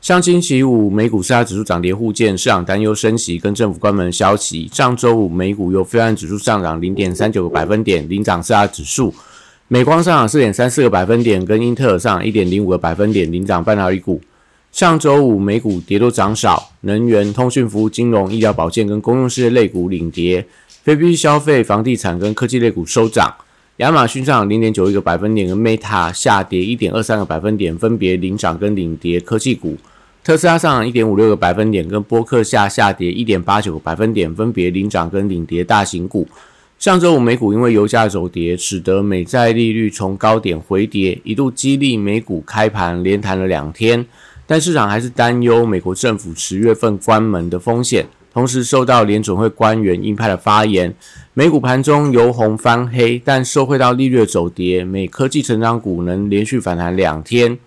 上星期五美股四大指数涨跌互见，市场担忧升息跟政府关门消息。上周五美股又非岸指数上涨零点三九个百分点，领涨四大指数。美光上涨四点三四个百分点，跟英特尔上涨一点零五个百分点，领涨半导体股。上周五美股跌多涨少，能源、通讯服务、金融、医疗保健跟公用事业类股领跌，非必需消费、房地产跟科技类股收涨。亚马逊上涨零点九一个百分点，跟 Meta 下跌一点二三个百分点，分别领涨跟领跌科技股。特斯拉上涨一点五六个百分点，跟波克下下跌一点八九个百分点，分别领涨跟领跌大型股。上周五美股因为油价走跌，使得美债利率从高点回跌，一度激励美股开盘连弹了两天，但市场还是担忧美国政府十月份关门的风险。同时受到联准会官员鹰派的发言，美股盘中由红翻黑，但受惠到利率走跌，美科技成长股能连续反弹两天。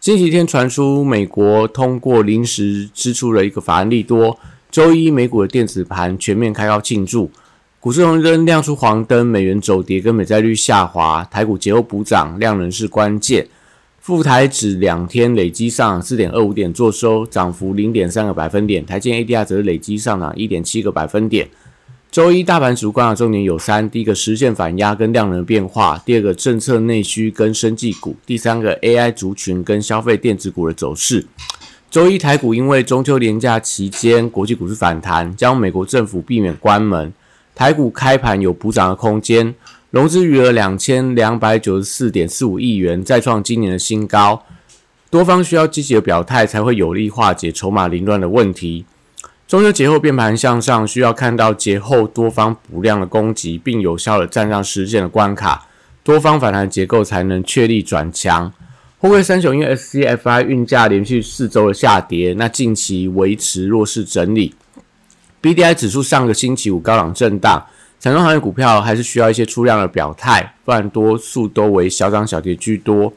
星期天传出美国通过临时支出的一个法案利多，周一美股的电子盘全面开高庆祝，股市红灯亮出黄灯，美元走跌跟美债率下滑，台股节后补涨，量能是关键。富台指两天累积上四点二五点，做收涨幅零点三个百分点。台积 ADR 则累积上涨一点七个百分点。周一大盘指数观察重点有三：第一个实现反压跟量能变化；第二个政策内需跟生技股；第三个 AI 族群跟消费电子股的走势。周一台股因为中秋连假期间国际股市反弹，将美国政府避免关门，台股开盘有补涨的空间。融资余额两千两百九十四点四五亿元，再创今年的新高。多方需要积极的表态，才会有力化解筹码凌乱的问题。中秋节后变盘向上，需要看到节后多方补量的攻击，并有效的站上实现的关卡，多方反弹结构才能确立转强。货柜三雄因为 SCFI 运价连续四周的下跌，那近期维持弱势整理。BDI 指数上个星期五高档震荡。产中行业股票还是需要一些出量的表态，不然多数都为小涨小跌居多。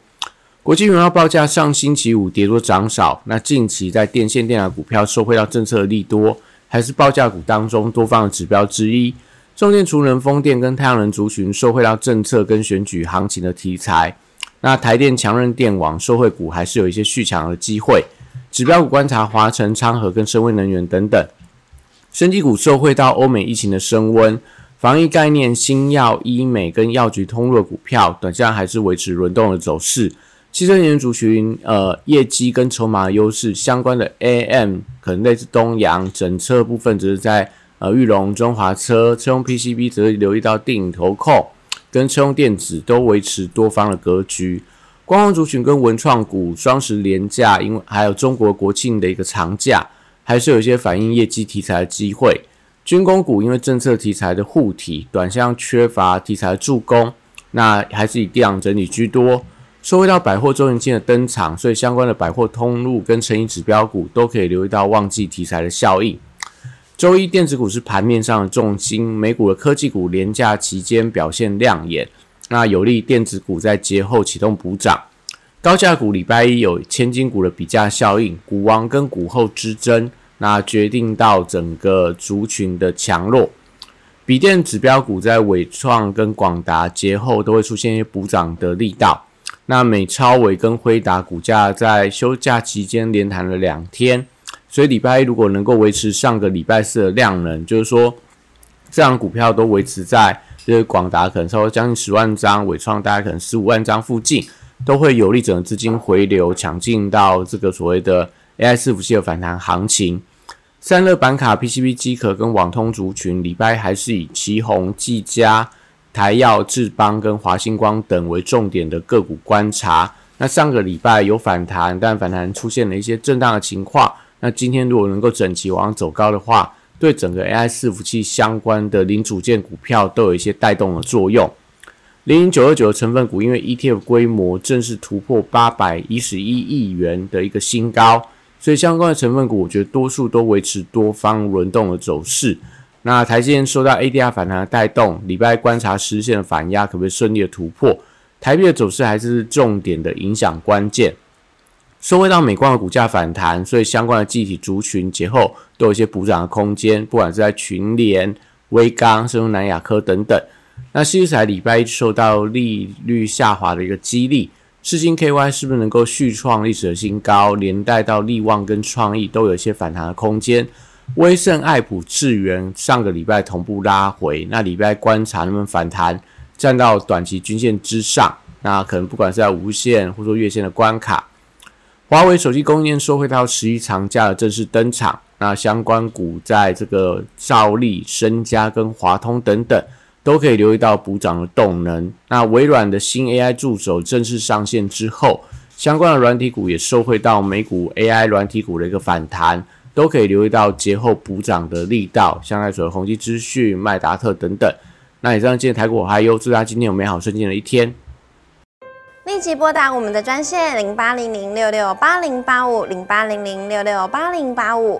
国际原油报价上星期五跌多涨少，那近期在电线电缆股票受惠到政策的利多，还是报价股当中多方的指标之一。重电、储能、风电跟太阳能族群受惠到政策跟选举行情的题材。那台电、强韧电网受惠股还是有一些续强的机会。指标股观察华晨、昌河跟深威能源等等。升级股受惠到欧美疫情的升温。防疫概念、新药、医美跟药局通路的股票，短线还是维持轮动的走势。汽车能源族群，呃，业绩跟筹码优势相关的 AM，可能类似东阳整车部分，只是在呃玉龙、中华车、车用 PCB，则是留意到定投控跟车用电子都维持多方的格局。光光族群跟文创股双十连价，因为还有中国国庆的一个长假，还是有一些反映业绩题材的机会。军工股因为政策题材的护体，短项缺乏题材助攻，那还是以低档整理居多。收回到百货周年庆的登场，所以相关的百货通路跟成衣指标股都可以留意到旺季题材的效应。周一电子股是盘面上的重心，美股的科技股廉价期间表现亮眼，那有利电子股在节后启动补涨。高价股礼拜一有千金股的比价效应，股王跟股后之争。那决定到整个族群的强弱，笔电指标股在伟创跟广达节后都会出现一些补涨的力道。那美超伟跟辉达股价在休假期间连弹了两天，所以礼拜一如果能够维持上个礼拜四的量能，就是说这样股票都维持在，就是广达可能超过将近十万张，伟创大概可能十五万张附近，都会有利整个资金回流，抢进到这个所谓的。AI 伺服器的反弹行情，散热板卡、PCB 机壳跟网通族群，礼拜还是以旗宏、技嘉、台药、智邦跟华星光等为重点的个股观察。那上个礼拜有反弹，但反弹出现了一些震荡的情况。那今天如果能够整齐往上走高的话，对整个 AI 伺服器相关的零组件股票都有一些带动的作用。零零九二九的成分股，因为 ETF 规模正式突破八百一十一亿元的一个新高。所以相关的成分股，我觉得多数都维持多方轮动的走势。那台积电受到 ADR 反弹的带动，礼拜观察实现的反压可不可以顺利的突破？台币的走势还是重点的影响关键。收回到美光的股价反弹，所以相关的集体族群节后都有一些补涨的空间，不管是在群联、威刚、甚至南亚科等等。那西彩礼拜一受到利率下滑的一个激励，世金 KY 是不是能够续创历史的新高？连带到利旺跟创意都有一些反弹的空间。威盛、爱普、智源上个礼拜同步拉回，那礼拜观察能不能反弹，站到短期均线之上。那可能不管是在无线或者说月线的关卡，华为手机供应链收回到十一长假的正式登场。那相关股在这个兆利、深嘉跟华通等等。都可以留意到补涨的动能。那微软的新 AI 助手正式上线之后，相关的软体股也受惠到美股 AI 软体股的一个反弹，都可以留意到节后补涨的力道。像在所宏基资讯、麦达特等等。那以上今天台股还有祝大家今天有美好顺境的一天。立即拨打我们的专线零八零零六六八零八五零八零零六六八零八五。